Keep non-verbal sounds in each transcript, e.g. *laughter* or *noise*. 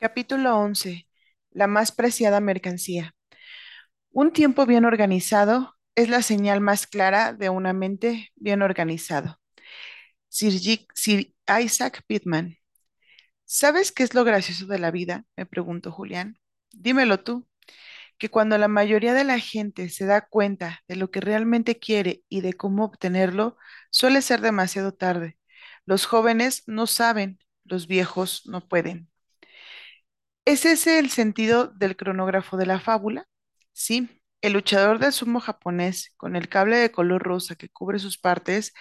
Capítulo 11. La más preciada mercancía. Un tiempo bien organizado es la señal más clara de una mente bien organizado. Sir, Isaac Pitman. ¿Sabes qué es lo gracioso de la vida? me preguntó Julián. Dímelo tú, que cuando la mayoría de la gente se da cuenta de lo que realmente quiere y de cómo obtenerlo, suele ser demasiado tarde. Los jóvenes no saben, los viejos no pueden. ¿Es ese el sentido del cronógrafo de la fábula? Sí, el luchador de sumo japonés, con el cable de color rosa que cubre sus partes,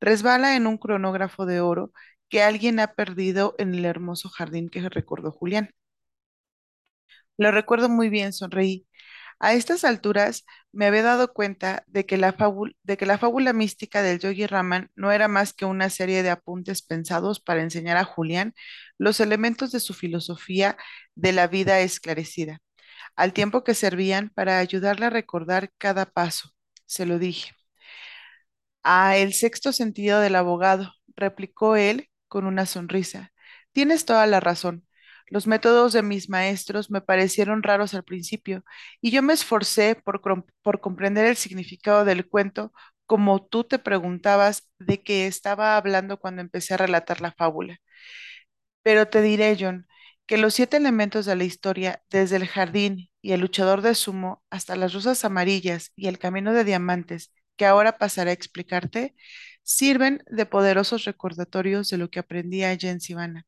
resbala en un cronógrafo de oro que alguien ha perdido en el hermoso jardín que recordó Julián. Lo recuerdo muy bien, sonreí. A estas alturas me había dado cuenta de que la fábula, mística del Yogi Raman no era más que una serie de apuntes pensados para enseñar a Julián los elementos de su filosofía de la vida esclarecida, al tiempo que servían para ayudarle a recordar cada paso. Se lo dije. Ah, el sexto sentido del abogado, replicó él con una sonrisa. Tienes toda la razón. Los métodos de mis maestros me parecieron raros al principio, y yo me esforcé por, comprender el significado del cuento, como tú te preguntabas de qué estaba hablando cuando empecé a relatar la fábula. Pero te diré, John, que los siete elementos de la historia, desde el jardín y el luchador de sumo hasta las rosas amarillas y el camino de diamantes, que ahora pasaré a explicarte, sirven de poderosos recordatorios de lo que aprendí allá en Sivana.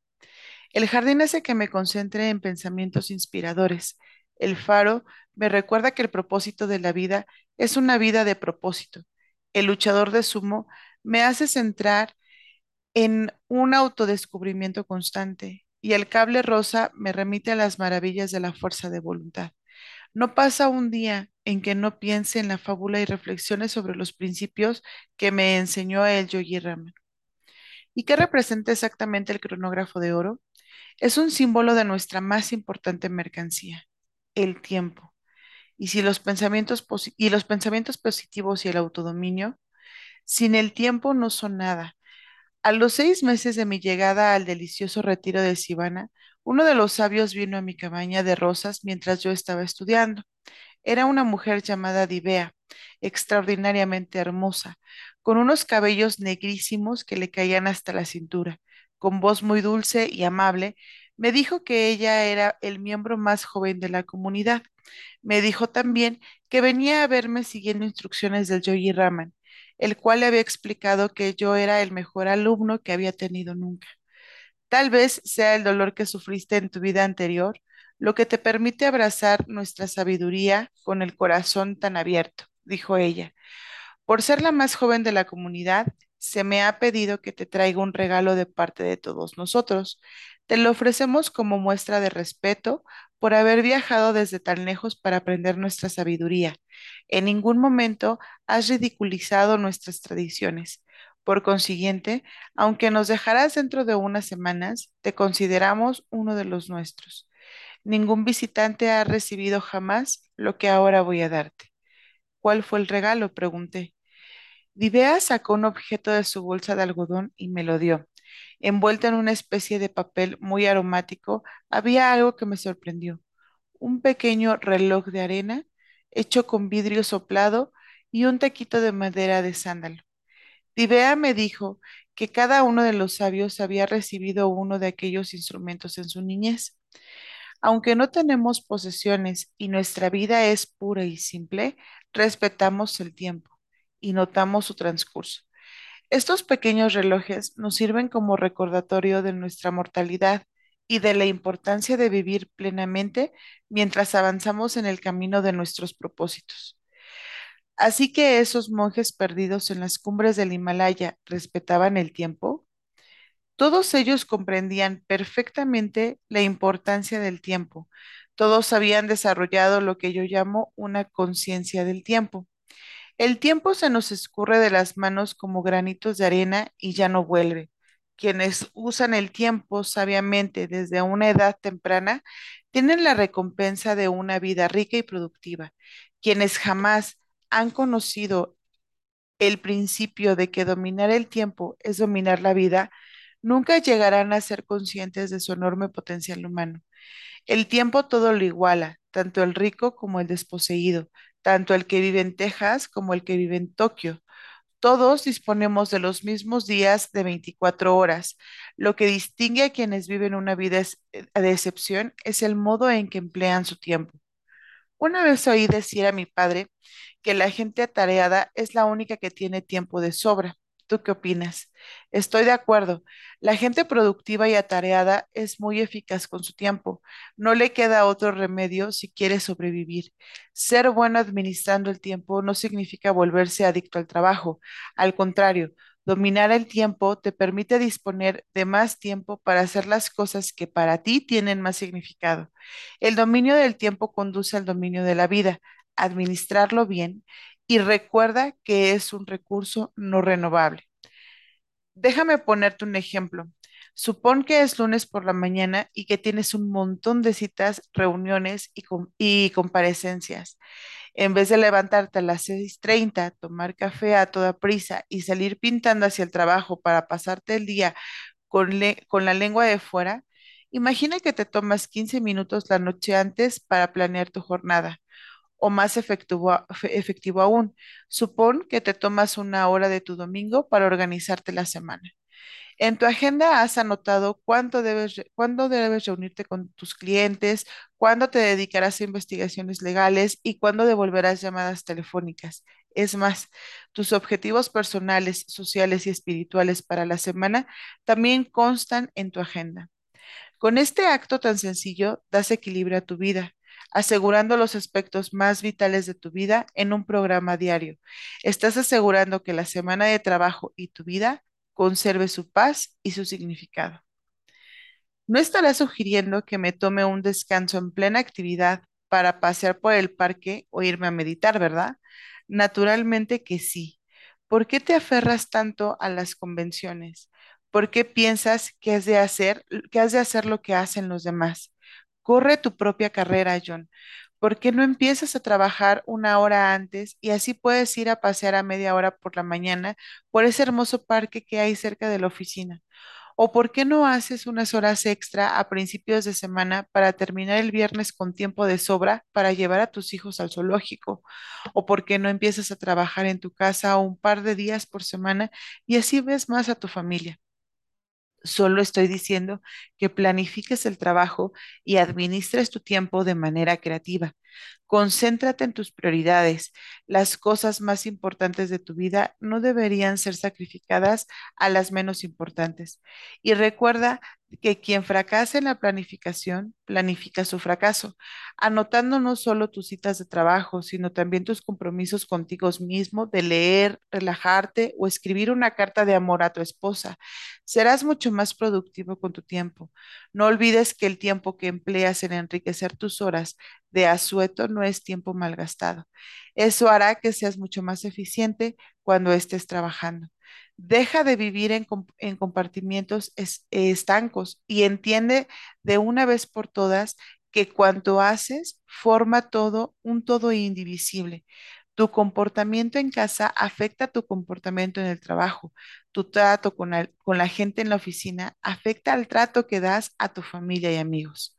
El jardín hace que me concentre en pensamientos inspiradores. El faro me recuerda que el propósito de la vida es una vida de propósito. El luchador de sumo me hace centrar en un autodescubrimiento constante y el cable rosa me remite a las maravillas de la fuerza de voluntad. No pasa un día en que no piense en la fábula y reflexione sobre los principios que me enseñó el Yogi Rama. ¿Y qué representa exactamente el cronógrafo de oro? Es un símbolo de nuestra más importante mercancía, el tiempo. Y si los pensamientos y los pensamientos positivos y el autodominio, sin el tiempo no son nada a los seis meses de mi llegada al delicioso retiro de Sivana, uno de los sabios vino a mi cabaña de rosas mientras yo estaba estudiando. Era una mujer llamada Divea, extraordinariamente hermosa, con unos cabellos negrísimos que le caían hasta la cintura. Con voz muy dulce y amable, me dijo que ella era el miembro más joven de la comunidad. Me dijo también que venía a verme siguiendo instrucciones del Yogi Raman, el cual le había explicado que yo era el mejor alumno que había tenido nunca. Tal vez sea el dolor que sufriste en tu vida anterior lo que te permite abrazar nuestra sabiduría con el corazón tan abierto, dijo ella. Por ser la más joven de la comunidad, se me ha pedido que te traiga un regalo de parte de todos nosotros. Te lo ofrecemos como muestra de respeto por haber viajado desde tan lejos para aprender nuestra sabiduría. En ningún momento has ridiculizado nuestras tradiciones. Por consiguiente, aunque nos dejarás dentro de unas semanas, te consideramos uno de los nuestros. Ningún visitante ha recibido jamás lo que ahora voy a darte. ¿Cuál fue el regalo? pregunté. Divea sacó un objeto de su bolsa de algodón y me lo dio. Envuelto en una especie de papel muy aromático, había algo que me sorprendió. Un pequeño reloj de arena hecho con vidrio soplado y un taquito de madera de sándalo. Divea me dijo que cada uno de los sabios había recibido uno de aquellos instrumentos en su niñez. Aunque no tenemos posesiones y nuestra vida es pura y simple, respetamos el tiempo y notamos su transcurso. Estos pequeños relojes nos sirven como recordatorio de nuestra mortalidad y de la importancia de vivir plenamente mientras avanzamos en el camino de nuestros propósitos. Así que esos monjes perdidos en las cumbres del Himalaya respetaban el tiempo. Todos ellos comprendían perfectamente la importancia del tiempo. Todos habían desarrollado lo que yo llamo una conciencia del tiempo. El tiempo se nos escurre de las manos como granitos de arena y ya no vuelve. Quienes usan el tiempo sabiamente desde una edad temprana tienen la recompensa de una vida rica y productiva. Quienes jamás han conocido el principio de que dominar el tiempo es dominar la vida, Nunca llegarán a ser conscientes de su enorme potencial humano. El tiempo todo lo iguala, tanto el rico como el desposeído, tanto el que vive en Texas como el que vive en Tokio. Todos disponemos de los mismos días de 24 horas. Lo que distingue a quienes viven una vida eh, de excepción es el modo en que emplean su tiempo. Una vez oí decir a mi padre que la gente atareada es la única que tiene tiempo de sobra. ¿Tú qué opinas? Estoy de acuerdo. La gente productiva y atareada es muy eficaz con su tiempo. No le queda otro remedio si quiere sobrevivir. Ser bueno administrando el tiempo no significa volverse adicto al trabajo. Al contrario, dominar el tiempo te permite disponer de más tiempo para hacer las cosas que para ti tienen más significado. El dominio del tiempo conduce al dominio de la vida. Administrarlo bien y recuerda que es un recurso no renovable. Déjame ponerte un ejemplo. Supón que es lunes por la mañana y que tienes un montón de citas, reuniones y, y comparecencias. En vez de levantarte a las seis treinta, tomar café a toda prisa y salir pintando hacia el trabajo para pasarte el día con, con la lengua de fuera, imagina que te tomas 15 minutos la noche antes para planear tu jornada. O más efectivo, aún, supón que te tomas una hora de tu domingo para organizarte la semana. En tu agenda has anotado debes, cuándo debes reunirte con tus clientes, cuándo te dedicarás a investigaciones legales y cuándo devolverás llamadas telefónicas. Es más, tus objetivos personales, sociales y espirituales para la semana también constan en tu agenda. Con este acto tan sencillo, das equilibrio a tu vida, asegurando los aspectos más vitales de tu vida en un programa diario. Estás asegurando que la semana de trabajo y tu vida conserve su paz y su significado. No estarás sugiriendo que me tome un descanso en plena actividad para pasear por el parque o irme a meditar, ¿verdad? Naturalmente que sí. ¿Por qué te aferras tanto a las convenciones? ¿Por qué piensas que has de hacer, que has de hacer lo que hacen los demás? Corre tu propia carrera, John. ¿Por qué no empiezas a trabajar una hora antes y así puedes ir a pasear a media hora por la mañana por ese hermoso parque que hay cerca de la oficina? ¿O por qué no haces unas horas extra a principios de semana para terminar el viernes con tiempo de sobra para llevar a tus hijos al zoológico? ¿O por qué no empiezas a trabajar en tu casa un par de días por semana y así ves más a tu familia? Solo estoy diciendo que planifiques el trabajo y administres tu tiempo de manera creativa. Concéntrate en tus prioridades. Las cosas más importantes de tu vida no deberían ser sacrificadas a las menos importantes. Y recuerda que quien fracasa en la planificación, planifica su fracaso, anotando no solo tus citas de trabajo, sino también tus compromisos contigo mismo de leer, relajarte o escribir una carta de amor a tu esposa. Serás mucho más productivo con tu tiempo. No olvides que el tiempo que empleas en enriquecer tus horas de asueto no es tiempo malgastado. Eso hará que seas mucho más eficiente cuando estés trabajando. Deja de vivir en, en compartimientos es- estancos y entiende de una vez por todas que cuanto haces forma todo un todo indivisible. Tu comportamiento en casa afecta tu comportamiento en el trabajo. Tu trato con, el- con la gente en la oficina afecta al trato que das a tu familia y amigos.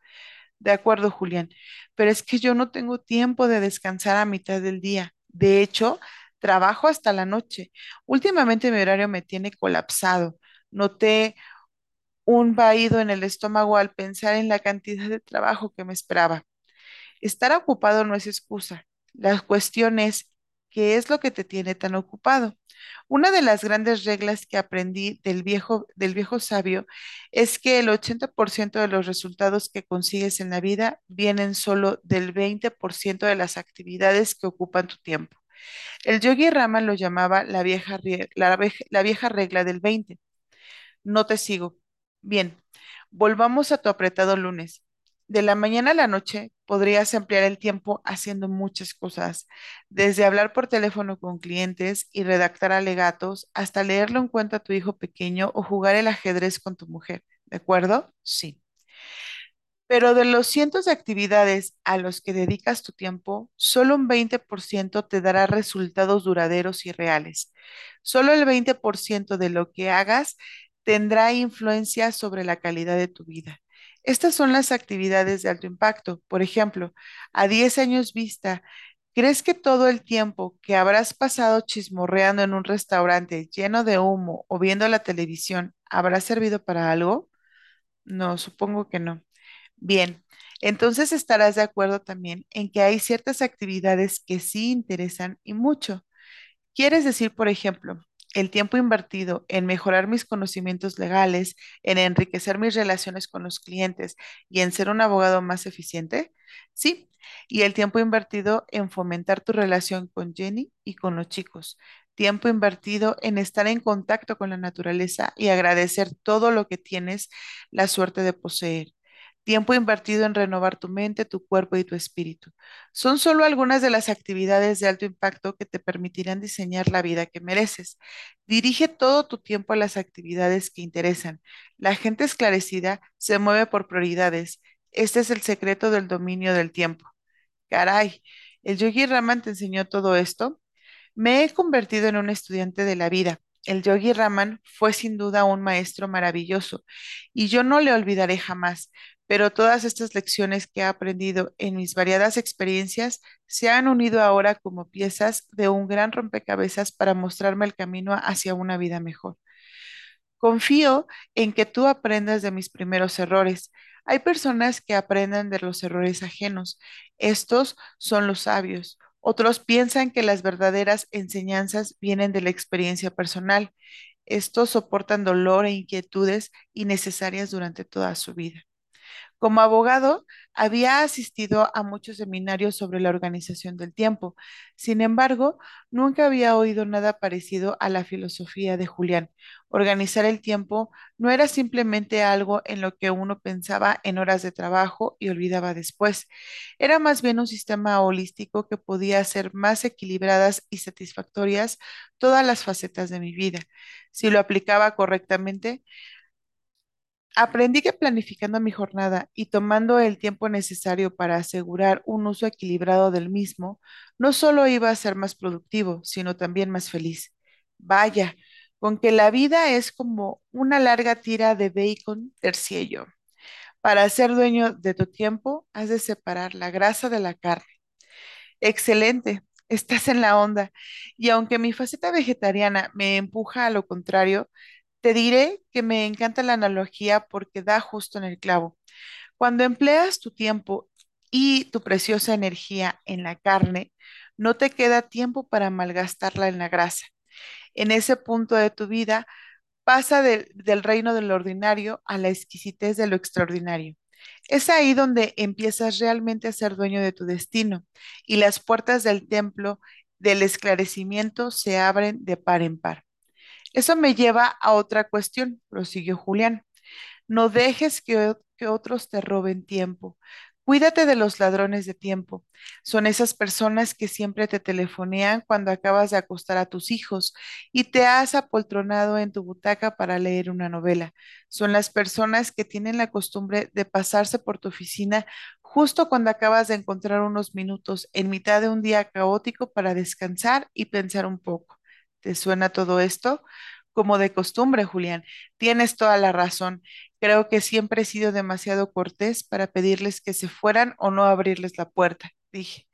De acuerdo, Julián, pero es que yo no tengo tiempo de descansar a mitad del día. De hecho, trabajo hasta la noche. Últimamente mi horario me tiene colapsado. Noté un vaído en el estómago al pensar en la cantidad de trabajo que me esperaba. Estar ocupado no es excusa. La cuestión es, ¿qué es lo que te tiene tan ocupado? Una de las grandes reglas que aprendí del viejo, del viejo sabio es que el 80% de los resultados que consigues en la vida vienen solo del 20% de las actividades que ocupan tu tiempo. El yogi Rama lo llamaba la vieja, regla del 20. No te sigo. Bien, volvamos a tu apretado lunes. De la mañana a la noche podrías emplear el tiempo haciendo muchas cosas, desde hablar por teléfono con clientes y redactar alegatos hasta leerle un cuento a tu hijo pequeño o jugar el ajedrez con tu mujer. ¿De acuerdo? Sí. Pero de los cientos de actividades a los que dedicas tu tiempo, solo un 20% te dará resultados duraderos y reales. Solo el 20% de lo que hagas tendrá influencia sobre la calidad de tu vida. Estas son las actividades de alto impacto. Por ejemplo, a 10 años vista, ¿crees que todo el tiempo que habrás pasado chismorreando en un restaurante lleno de humo o viendo la televisión habrá servido para algo? No, supongo que no. Bien, entonces estarás de acuerdo también en que hay ciertas actividades que sí interesan y mucho. ¿Quieres decir, por ejemplo, el tiempo invertido en mejorar mis conocimientos legales, en enriquecer mis relaciones con los clientes y en ser un abogado más eficiente? Sí. Y el tiempo invertido en fomentar tu relación con Jenny y con los chicos. Tiempo invertido en estar en contacto con la naturaleza y agradecer todo lo que tienes la suerte de poseer tiempo invertido en renovar tu mente, tu cuerpo y tu espíritu. Son solo algunas de las actividades de alto impacto que te permitirán diseñar la vida que mereces. Dirige todo tu tiempo a las actividades que interesan. La gente esclarecida se mueve por prioridades. Este es el secreto del dominio del tiempo. Caray, ¿el Yogi Raman te enseñó todo esto? Me he convertido en un estudiante de la vida. El Yogi Raman fue sin duda un maestro maravilloso y yo no le olvidaré jamás pero todas estas lecciones que he aprendido en mis variadas experiencias se han unido ahora como piezas de un gran rompecabezas para mostrarme el camino hacia una vida mejor. Confío en que tú aprendas de mis primeros errores. Hay personas que aprenden de los errores ajenos. Estos son los sabios. Otros piensan que las verdaderas enseñanzas vienen de la experiencia personal. Estos soportan dolor e inquietudes innecesarias durante toda su vida. Como abogado, había asistido a muchos seminarios sobre la organización del tiempo. Sin embargo, nunca había oído nada parecido a la filosofía de Julián. Organizar el tiempo no era simplemente algo en lo que uno pensaba en horas de trabajo y olvidaba después. Era más bien un sistema holístico que podía hacer más equilibradas y satisfactorias todas las facetas de mi vida. Si lo aplicaba correctamente, Aprendí que planificando mi jornada y tomando el tiempo necesario para asegurar un uso equilibrado del mismo, no solo iba a ser más productivo, sino también más feliz. Vaya, con que la vida es como una larga tira de bacon terciello. Para ser dueño de tu tiempo, has de separar la grasa de la carne. Excelente, estás en la onda. Y aunque mi faceta vegetariana me empuja a lo contrario, te diré que me encanta la analogía porque da justo en el clavo. Cuando empleas tu tiempo y tu preciosa energía en la carne, no te queda tiempo para malgastarla en la grasa. En ese punto de tu vida pasa del, del reino de lo ordinario a la exquisitez de lo extraordinario. Es ahí donde empiezas realmente a ser dueño de tu destino y las puertas del templo del esclarecimiento se abren de par en par. Eso me lleva a otra cuestión, prosiguió Julián. No dejes que, otros te roben tiempo. Cuídate de los ladrones de tiempo. Son esas personas que siempre te telefonean cuando acabas de acostar a tus hijos y te has apoltronado en tu butaca para leer una novela. Son las personas que tienen la costumbre de pasarse por tu oficina justo cuando acabas de encontrar unos minutos en mitad de un día caótico para descansar y pensar un poco. ¿Te suena todo esto? Como de costumbre, Julián. Tienes toda la razón. Creo que siempre he sido demasiado cortés para pedirles que se fueran o no abrirles la puerta, dije.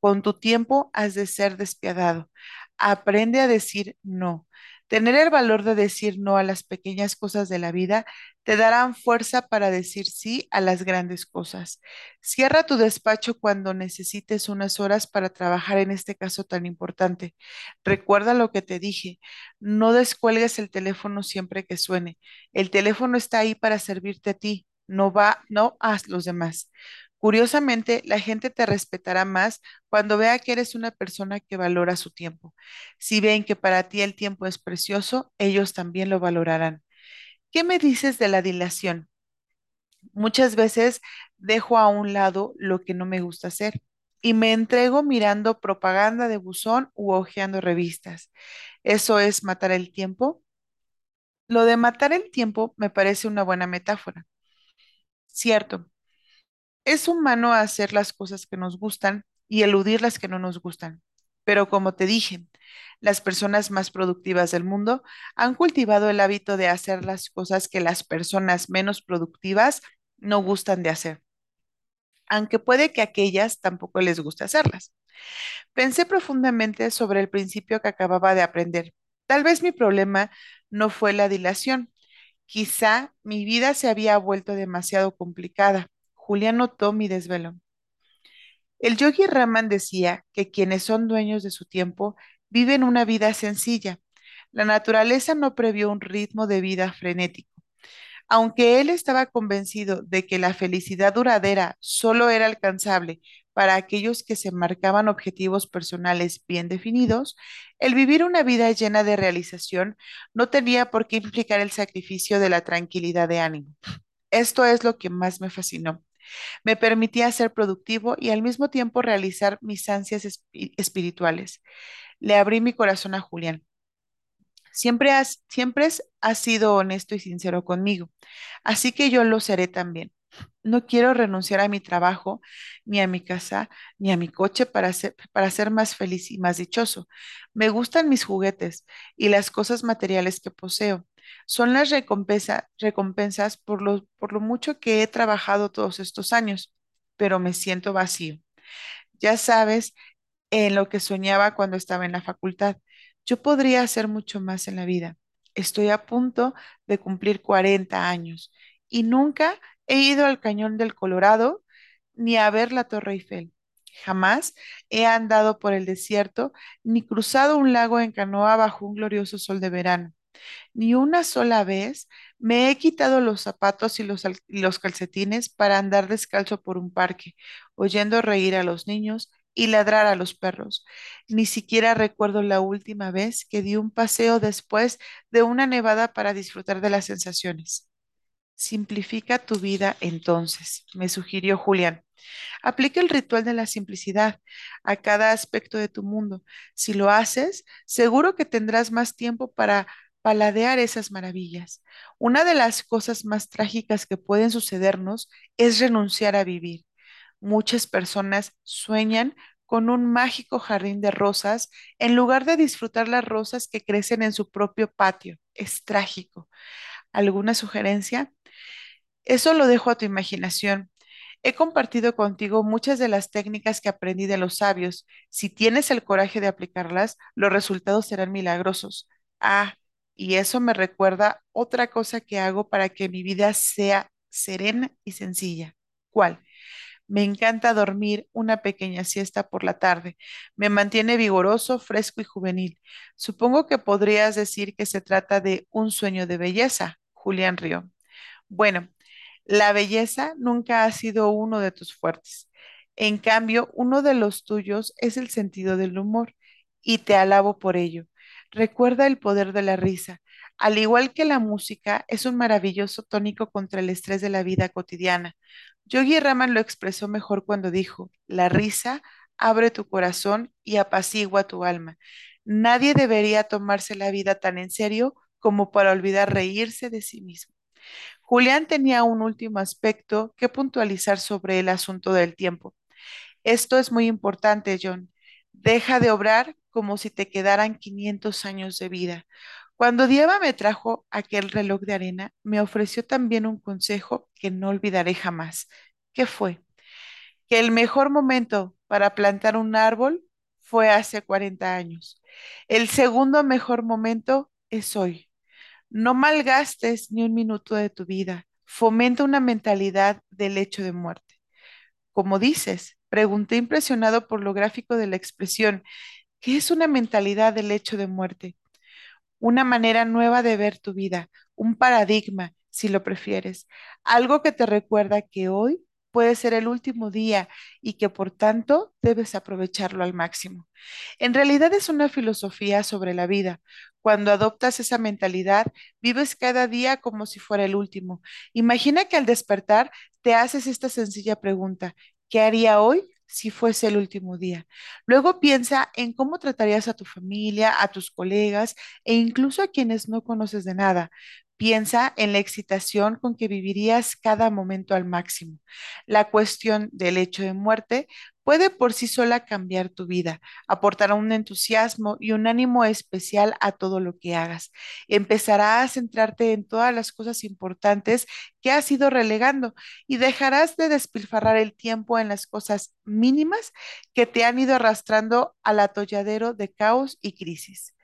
Con tu tiempo has de ser despiadado. Aprende a decir no. Tener el valor de decir no a las pequeñas cosas de la vida te darán fuerza para decir sí a las grandes cosas. Cierra tu despacho cuando necesites unas horas para trabajar en este caso tan importante. Recuerda lo que te dije. No descuelgues el teléfono siempre que suene. El teléfono está ahí para servirte a ti. No va, no a los demás. Curiosamente, la gente te respetará más cuando vea que eres una persona que valora su tiempo. Si ven que para ti el tiempo es precioso, ellos también lo valorarán. ¿Qué me dices de la dilación? Muchas veces dejo a un lado lo que no me gusta hacer y me entrego mirando propaganda de buzón u hojeando revistas. ¿Eso es matar el tiempo? Lo de matar el tiempo me parece una buena metáfora. Cierto, es humano hacer las cosas que nos gustan y eludir las que no nos gustan. Pero como te dije, Las personas más productivas del mundo han cultivado el hábito de hacer las cosas que las personas menos productivas no gustan de hacer, aunque puede que aquellas tampoco les guste hacerlas. Pensé profundamente sobre el principio que acababa de aprender. Tal vez mi problema no fue la dilación. Quizá mi vida se había vuelto demasiado complicada. Julián notó mi desvelo. El yogi Raman decía que quienes son dueños de su tiempo viven una vida sencilla. La naturaleza no previó un ritmo de vida frenético. Aunque él estaba convencido de que la felicidad duradera solo era alcanzable para aquellos que se marcaban objetivos personales bien definidos, el vivir una vida llena de realización no tenía por qué implicar el sacrificio de la tranquilidad de ánimo. Esto es lo que más me fascinó. Me permitía ser productivo y al mismo tiempo realizar mis ansias espirituales. Le abrí mi corazón a Julián. Siempre has, siempre has sido honesto y sincero conmigo, así que yo lo seré también. No quiero renunciar a mi trabajo, ni a mi casa, ni a mi coche para ser, para ser más feliz y más dichoso. Me gustan mis juguetes y las cosas materiales que poseo. Son las recompensa, recompensas por lo, por lo mucho que he trabajado todos estos años, pero me siento vacío. Ya sabes en lo que soñaba cuando estaba en la facultad. Yo podría hacer mucho más en la vida. Estoy a punto de cumplir 40 años y nunca he ido al Cañón del Colorado ni a ver la Torre Eiffel. Jamás he andado por el desierto ni cruzado un lago en canoa bajo un glorioso sol de verano. Ni una sola vez me he quitado los zapatos y los, calcetines para andar descalzo por un parque, oyendo reír a los niños y ladrar a los perros. Ni siquiera recuerdo la última vez que di un paseo después de una nevada para disfrutar de las sensaciones. Simplifica tu vida entonces, me sugirió Julián. Aplica el ritual de la simplicidad a cada aspecto de tu mundo. Si lo haces, seguro que tendrás más tiempo para paladear esas maravillas. Una de las cosas más trágicas que pueden sucedernos es renunciar a vivir. Muchas personas sueñan con un mágico jardín de rosas en lugar de disfrutar las rosas que crecen en su propio patio. Es trágico. ¿Alguna sugerencia? Eso lo dejo a tu imaginación. He compartido contigo muchas de las técnicas que aprendí de los sabios. Si tienes el coraje de aplicarlas, los resultados serán milagrosos. Ah, y eso me recuerda otra cosa que hago para que mi vida sea serena y sencilla. ¿Cuál? Me encanta dormir una pequeña siesta por la tarde. Me mantiene vigoroso, fresco y juvenil. Supongo que podrías decir que se trata de un sueño de belleza, Julián Río. Bueno, la belleza nunca ha sido uno de tus fuertes. En cambio, uno de los tuyos es el sentido del humor y te alabo por ello. Recuerda el poder de la risa. Al igual que la música, es un maravilloso tónico contra el estrés de la vida cotidiana. Yogi Raman lo expresó mejor cuando dijo, la risa abre tu corazón y apacigua tu alma. Nadie debería tomarse la vida tan en serio como para olvidar reírse de sí mismo. Julián tenía un último aspecto que puntualizar sobre el asunto del tiempo. Esto es muy importante, John. Deja de obrar como si te quedaran 500 años de vida. Cuando Dieva me trajo aquel reloj de arena, me ofreció también un consejo que no olvidaré jamás. ¿Qué fue? Que el mejor momento para plantar un árbol fue hace 40 años. El segundo mejor momento es hoy. No malgastes ni un minuto de tu vida. Fomenta una mentalidad del hecho de muerte. Como dices, pregunté impresionado por lo gráfico de la expresión, ¿qué es una mentalidad del hecho de muerte? Una manera nueva de ver tu vida, un paradigma, si lo prefieres, algo que te recuerda que hoy puede ser el último día y que por tanto debes aprovecharlo al máximo. En realidad es una filosofía sobre la vida. Cuando adoptas esa mentalidad, vives cada día como si fuera el último. Imagina que al despertar te haces esta sencilla pregunta, ¿qué haría hoy si fuese el último día? Luego piensa en cómo tratarías a tu familia, a tus colegas e incluso a quienes no conoces de nada. Piensa en la excitación con que vivirías cada momento al máximo. La cuestión del hecho de muerte puede por sí sola cambiar tu vida, aportará un entusiasmo y un ánimo especial a todo lo que hagas. Empezará a centrarte en todas las cosas importantes que has ido relegando y dejarás de despilfarrar el tiempo en las cosas mínimas que te han ido arrastrando al atolladero de caos y crisis.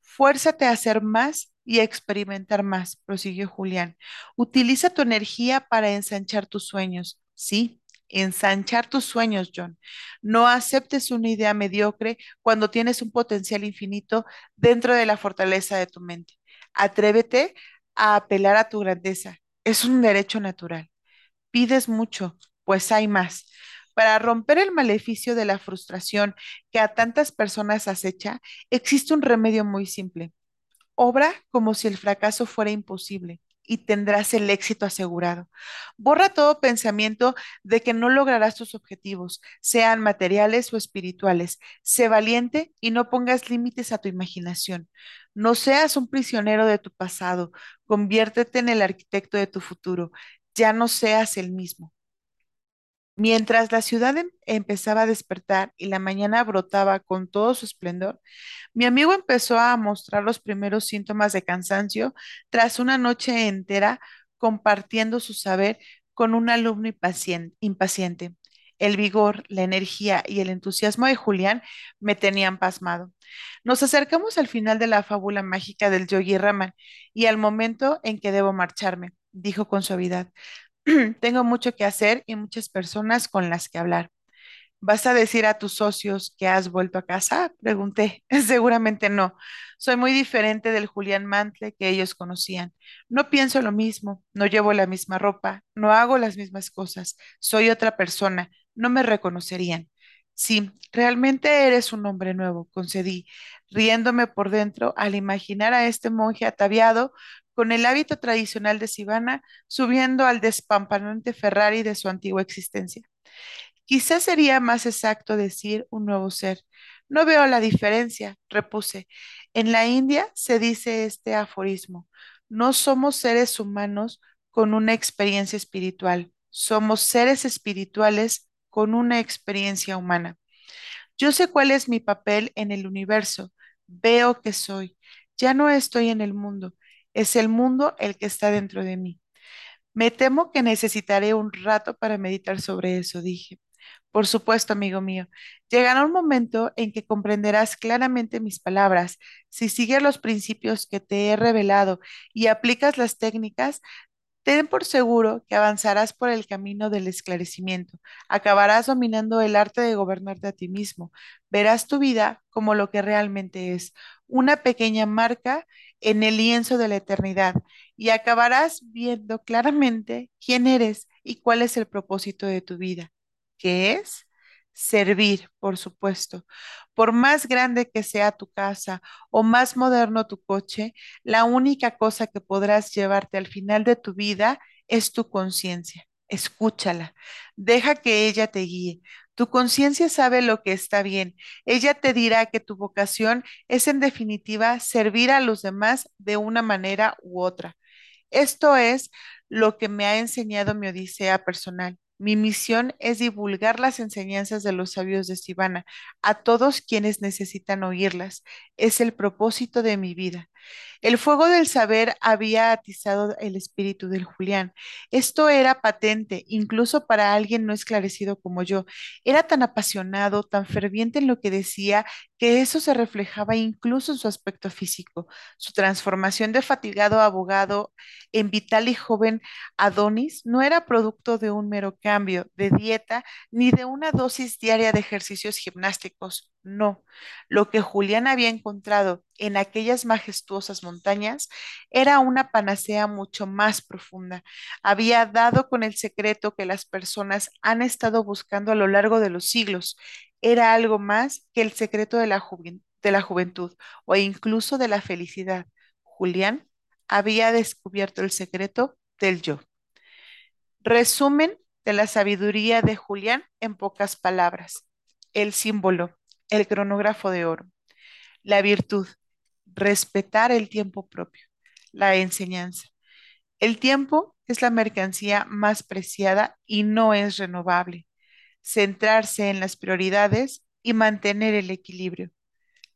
Fuérzate a hacer más y a experimentar más, prosiguió Julián. Utiliza tu energía para ensanchar tus sueños. Sí, ensanchar tus sueños, John. No aceptes una idea mediocre cuando tienes un potencial infinito dentro de la fortaleza de tu mente. Atrévete a apelar a tu grandeza. Es un derecho natural. Pides mucho, pues hay más. Para romper el maleficio de la frustración que a tantas personas acecha, existe un remedio muy simple. Obra como si el fracaso fuera imposible y tendrás el éxito asegurado. Borra todo pensamiento de que no lograrás tus objetivos, sean materiales o espirituales. Sé valiente y no pongas límites a tu imaginación. No seas un prisionero de tu pasado, conviértete en el arquitecto de tu futuro. Ya no seas el mismo. Mientras la ciudad em- empezaba a despertar y la mañana brotaba con todo su esplendor, mi amigo empezó a mostrar los primeros síntomas de cansancio tras una noche entera compartiendo su saber con un alumno impacien- impaciente. El vigor, la energía y el entusiasmo de Julián me tenían pasmado. Nos acercamos al final de la fábula mágica del Yogi Raman y al momento en que debo marcharme, dijo con suavidad. *clears throat* Tengo mucho que hacer y muchas personas con las que hablar. ¿Vas a decir a tus socios que has vuelto a casa? Pregunté. *laughs* Seguramente no. Soy muy diferente del Julián Mantle que ellos conocían. No pienso lo mismo, no llevo la misma ropa, no hago las mismas cosas. Soy otra persona. No me reconocerían. Sí, realmente eres un hombre nuevo, concedí, riéndome por dentro al imaginar a este monje ataviado con el hábito tradicional de Sivana subiendo al despampanante Ferrari de su antigua existencia. Quizás sería más exacto decir un nuevo ser. No veo la diferencia, repuse. En la India se dice este aforismo. No somos seres humanos con una experiencia espiritual, somos seres espirituales con una experiencia humana. Yo sé cuál es mi papel en el universo, veo que soy. Ya no estoy en el mundo, es el mundo el que está dentro de mí. Me temo que necesitaré un rato para meditar sobre eso, dije. Por supuesto, amigo mío, llegará un momento en que comprenderás claramente mis palabras. Si sigues los principios que te he revelado y aplicas las técnicas, ten por seguro que avanzarás por el camino del esclarecimiento. Acabarás dominando el arte de gobernarte a ti mismo. Verás tu vida como lo que realmente es, una pequeña marca en el lienzo de la eternidad y acabarás viendo claramente quién eres y cuál es el propósito de tu vida que es servir, por supuesto. Por más grande que sea tu casa o más moderno tu coche, la única cosa que podrás llevarte al final de tu vida es tu conciencia. Escúchala, deja que ella te guíe. Tu conciencia sabe lo que está bien. Ella te dirá que tu vocación es en definitiva servir a los demás de una manera u otra. Esto es lo que me ha enseñado mi odisea personal. Mi misión es divulgar las enseñanzas de los sabios de Sivana a todos quienes necesitan oírlas. Es el propósito de mi vida. El fuego del saber había atizado el espíritu del Julián. Esto era patente, incluso para alguien no esclarecido como yo. Era tan apasionado, tan ferviente en lo que decía, que eso se reflejaba incluso en su aspecto físico. Su transformación de fatigado abogado en vital y joven Adonis no era producto de un mero cambio de dieta ni de una dosis diaria de ejercicios gimnásticos. No, lo que Julián había encontrado en aquellas majestuosas montañas era una panacea mucho más profunda. Había dado con el secreto que las personas han estado buscando a lo largo de los siglos. Era algo más que el secreto de la, juven- de la juventud o incluso de la felicidad. Julián había descubierto el secreto del yo. Resumen de la sabiduría de Julián en pocas palabras. El símbolo, el cronógrafo de oro. La virtud, respetar el tiempo propio. La enseñanza. El tiempo es la mercancía más preciada y no es renovable. Centrarse en las prioridades y mantener el equilibrio.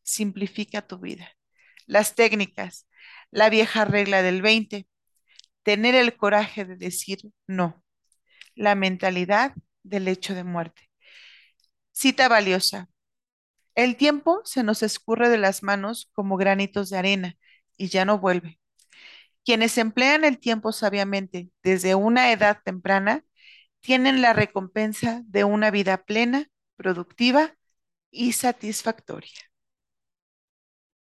Simplifica tu vida. Las técnicas, la vieja regla del 20, tener el coraje de decir no, la mentalidad del hecho de muerte. Cita valiosa. El tiempo se nos escurre de las manos como granitos de arena y ya no vuelve. Quienes emplean el tiempo sabiamente desde una edad temprana tienen la recompensa de una vida plena, productiva y satisfactoria.